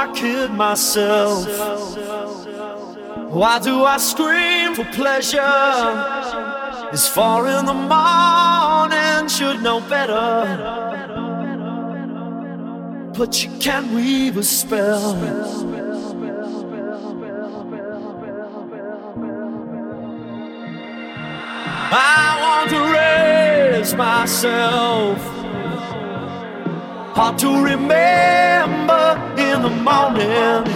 I kid myself? Why do I scream for pleasure? It's four in the morning, should know better. But you can't weave a spell. I want to raise myself. Hard to remember in the morning.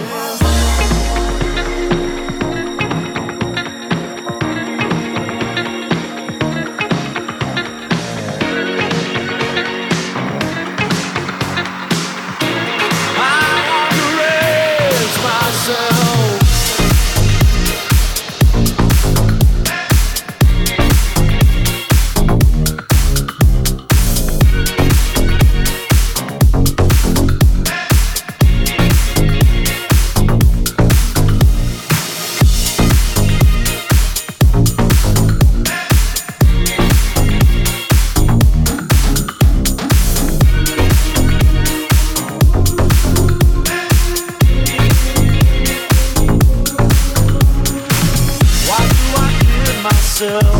myself.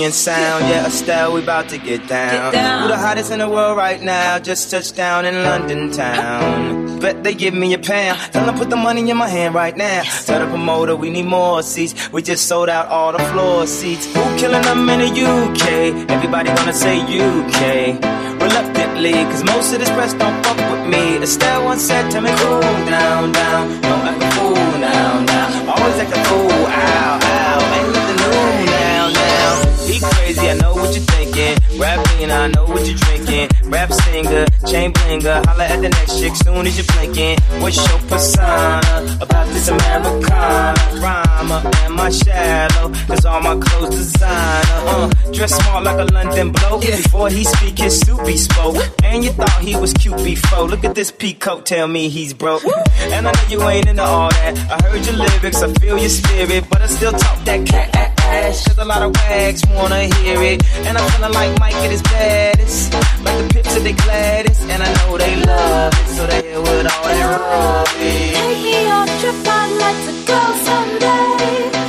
Champion sound. Yeah, Estelle, we about to get down. get down. Who the hottest in the world right now? Just touched down in London town. Bet they give me a pound. Tell them put the money in my hand right now. Tell the promoter we need more seats. We just sold out all the floor seats. Who killing them in the UK? Everybody gonna say UK. Reluctantly, cause most of this press don't fuck with me. Estelle once said, tell me cool down, down. Don't act a fool now, now. Always act a fool, ow, I know what you're thinking. Rapping, I know what you're drinking. Rap singer, chain blinger. Holla at the next chick soon as you're blinking. What's your persona about this Americana? Rhymer, am I shallow? Cause all my clothes designer. Uh, dress smart like a London bloke. Before he speak, his soupy spoke. And you thought he was cute before. Look at this peacoat, tell me he's broke. And I know you ain't into all that. I heard your lyrics, I feel your spirit, but I still talk that cat ass. Cause a lot of wags wanna hear it. And I'm feeling like Mike at his baddest. Like the pips the gladdest. And I know they love it. So they hear with all that rubbish. Take me on a trip, I'd like to go someday.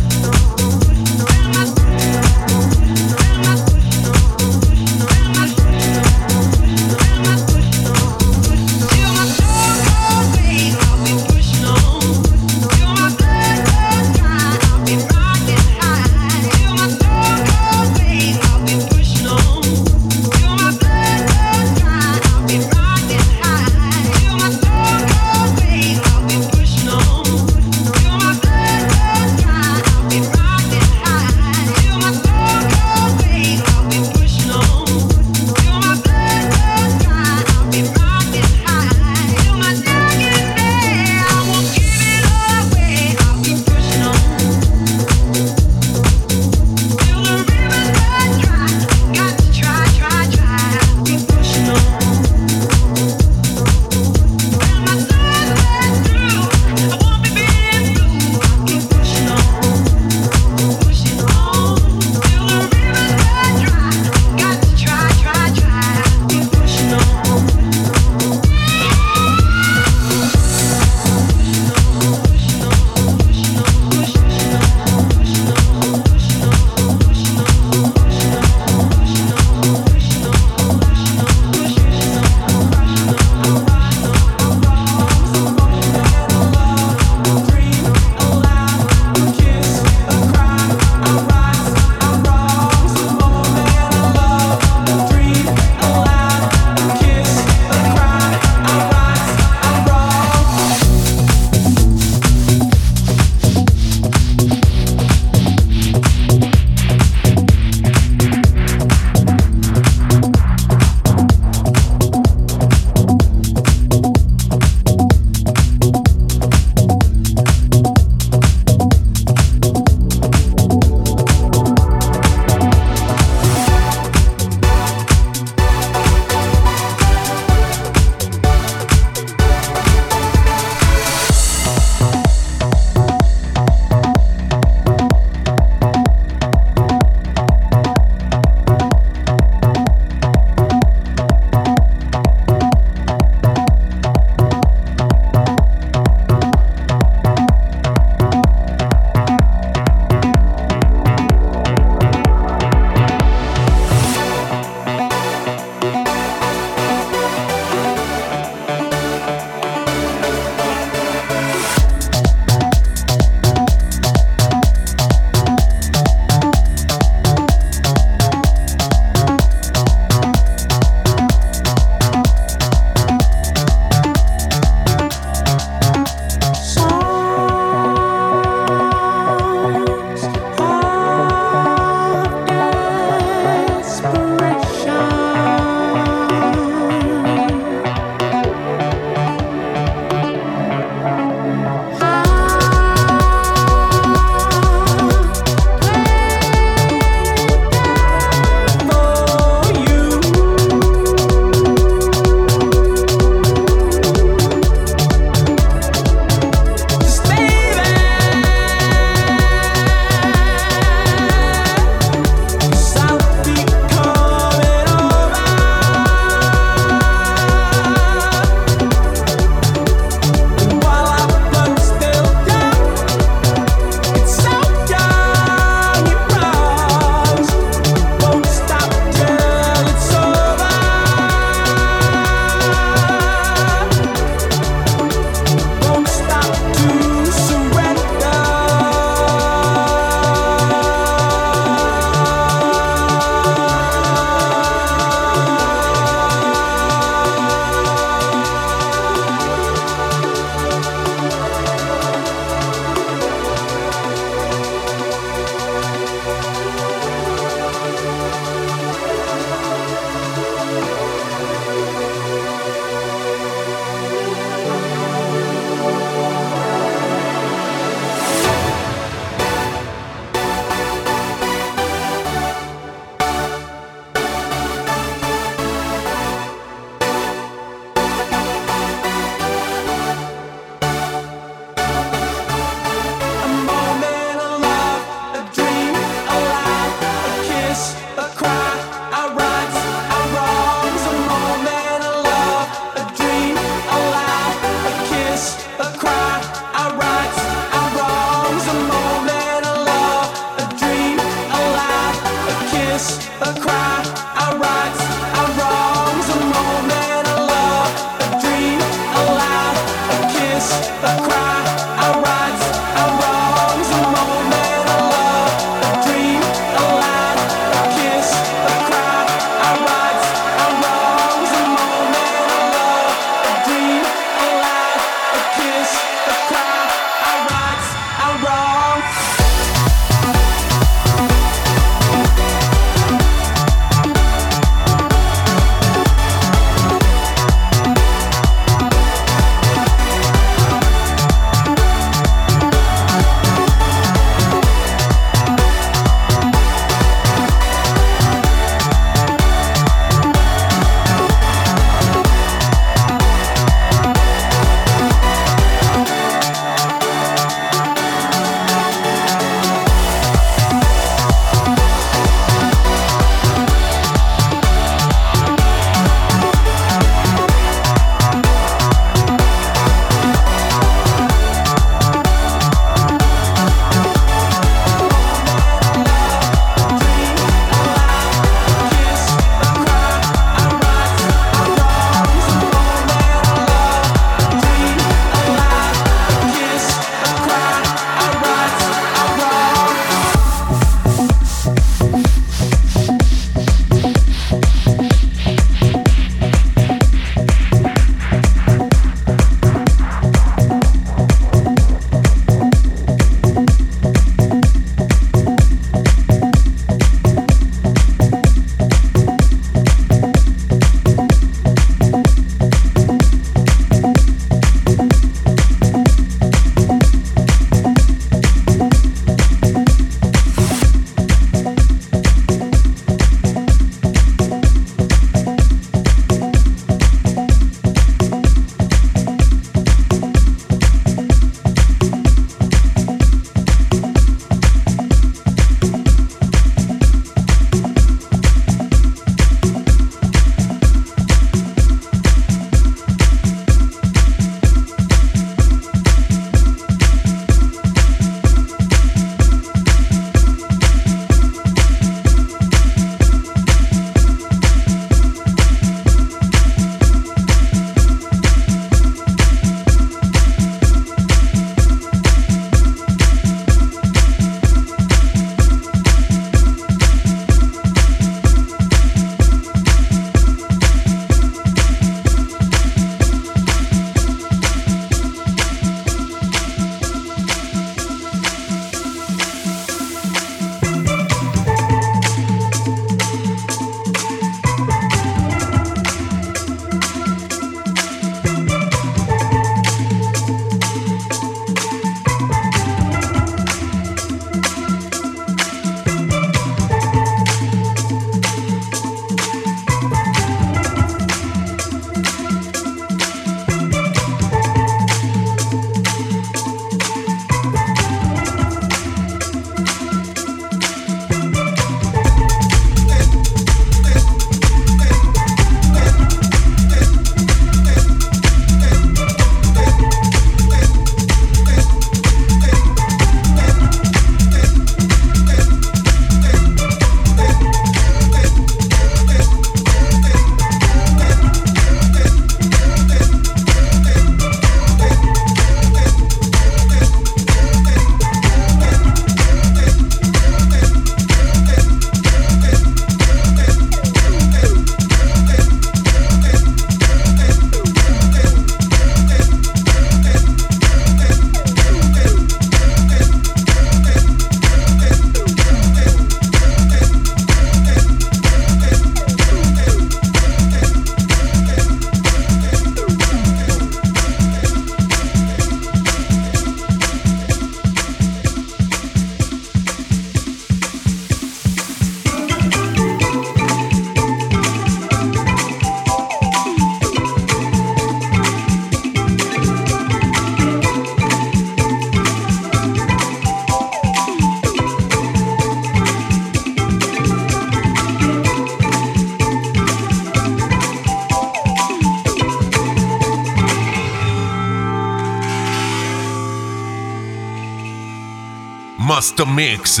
Master Mix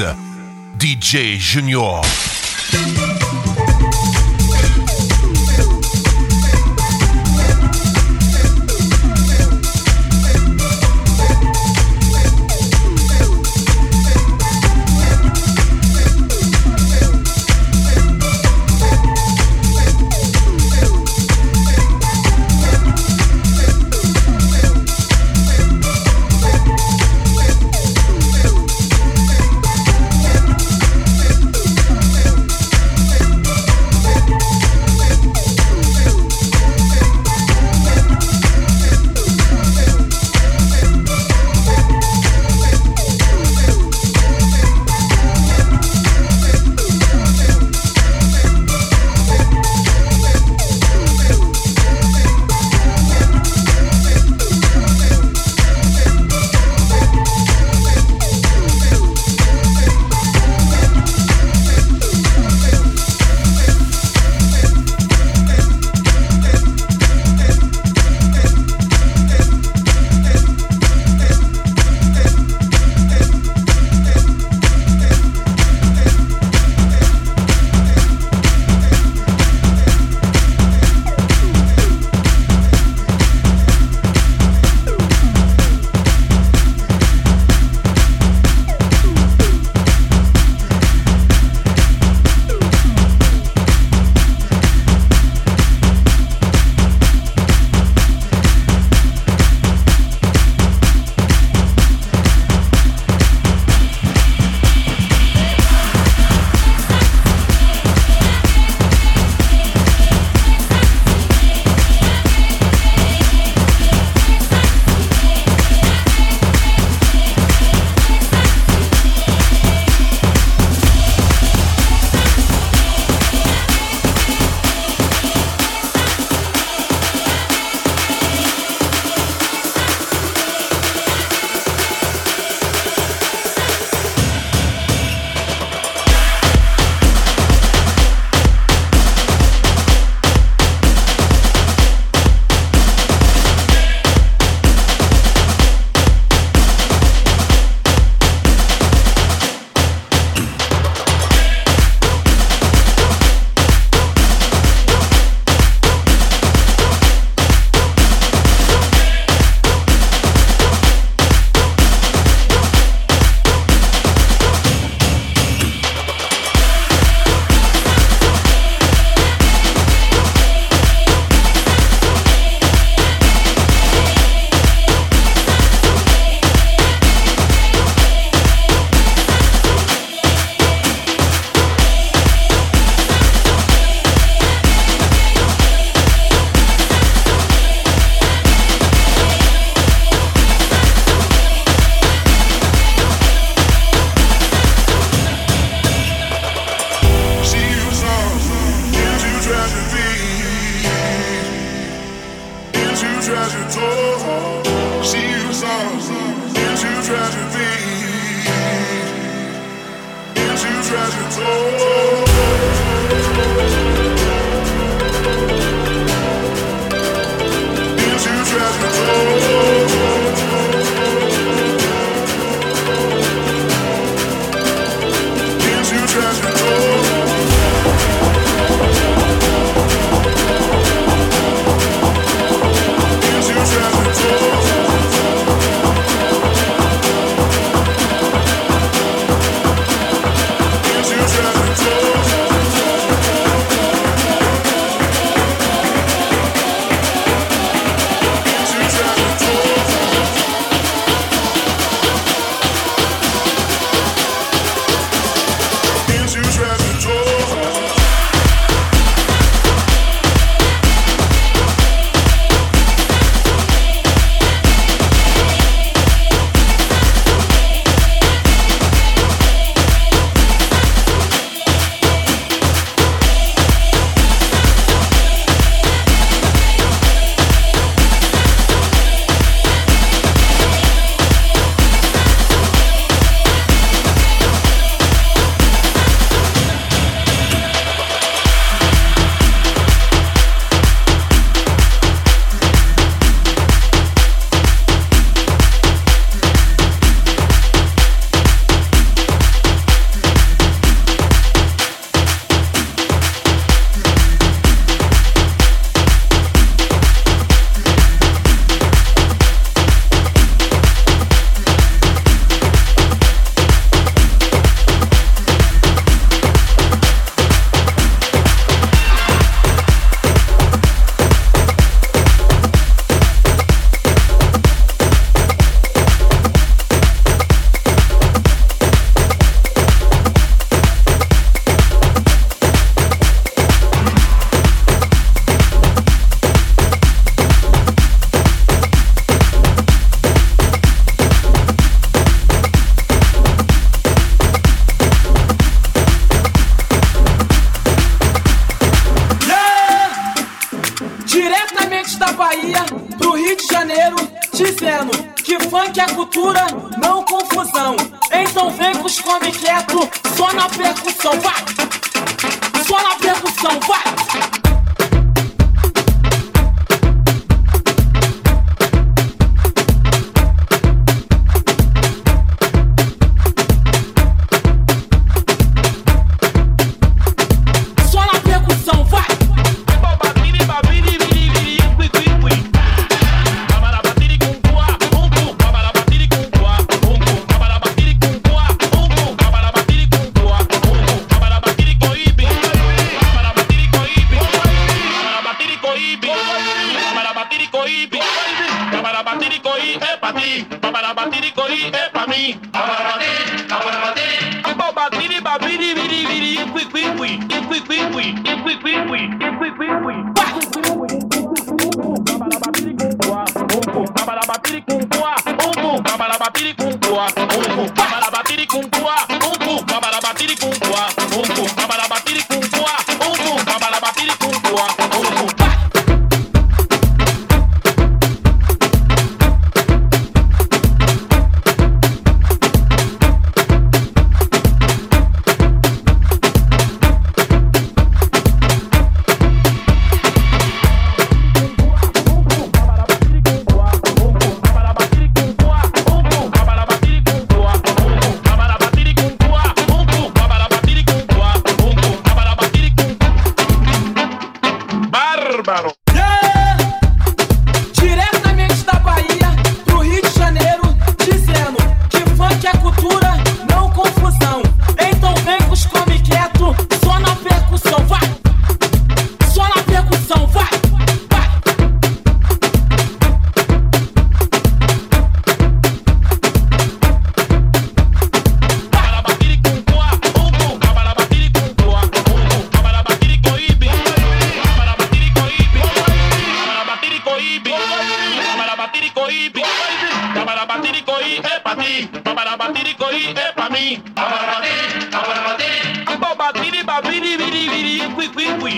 DJ Junior.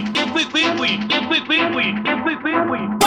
week, we, we, we, week, we, we, we, week, we, we, we.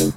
Thank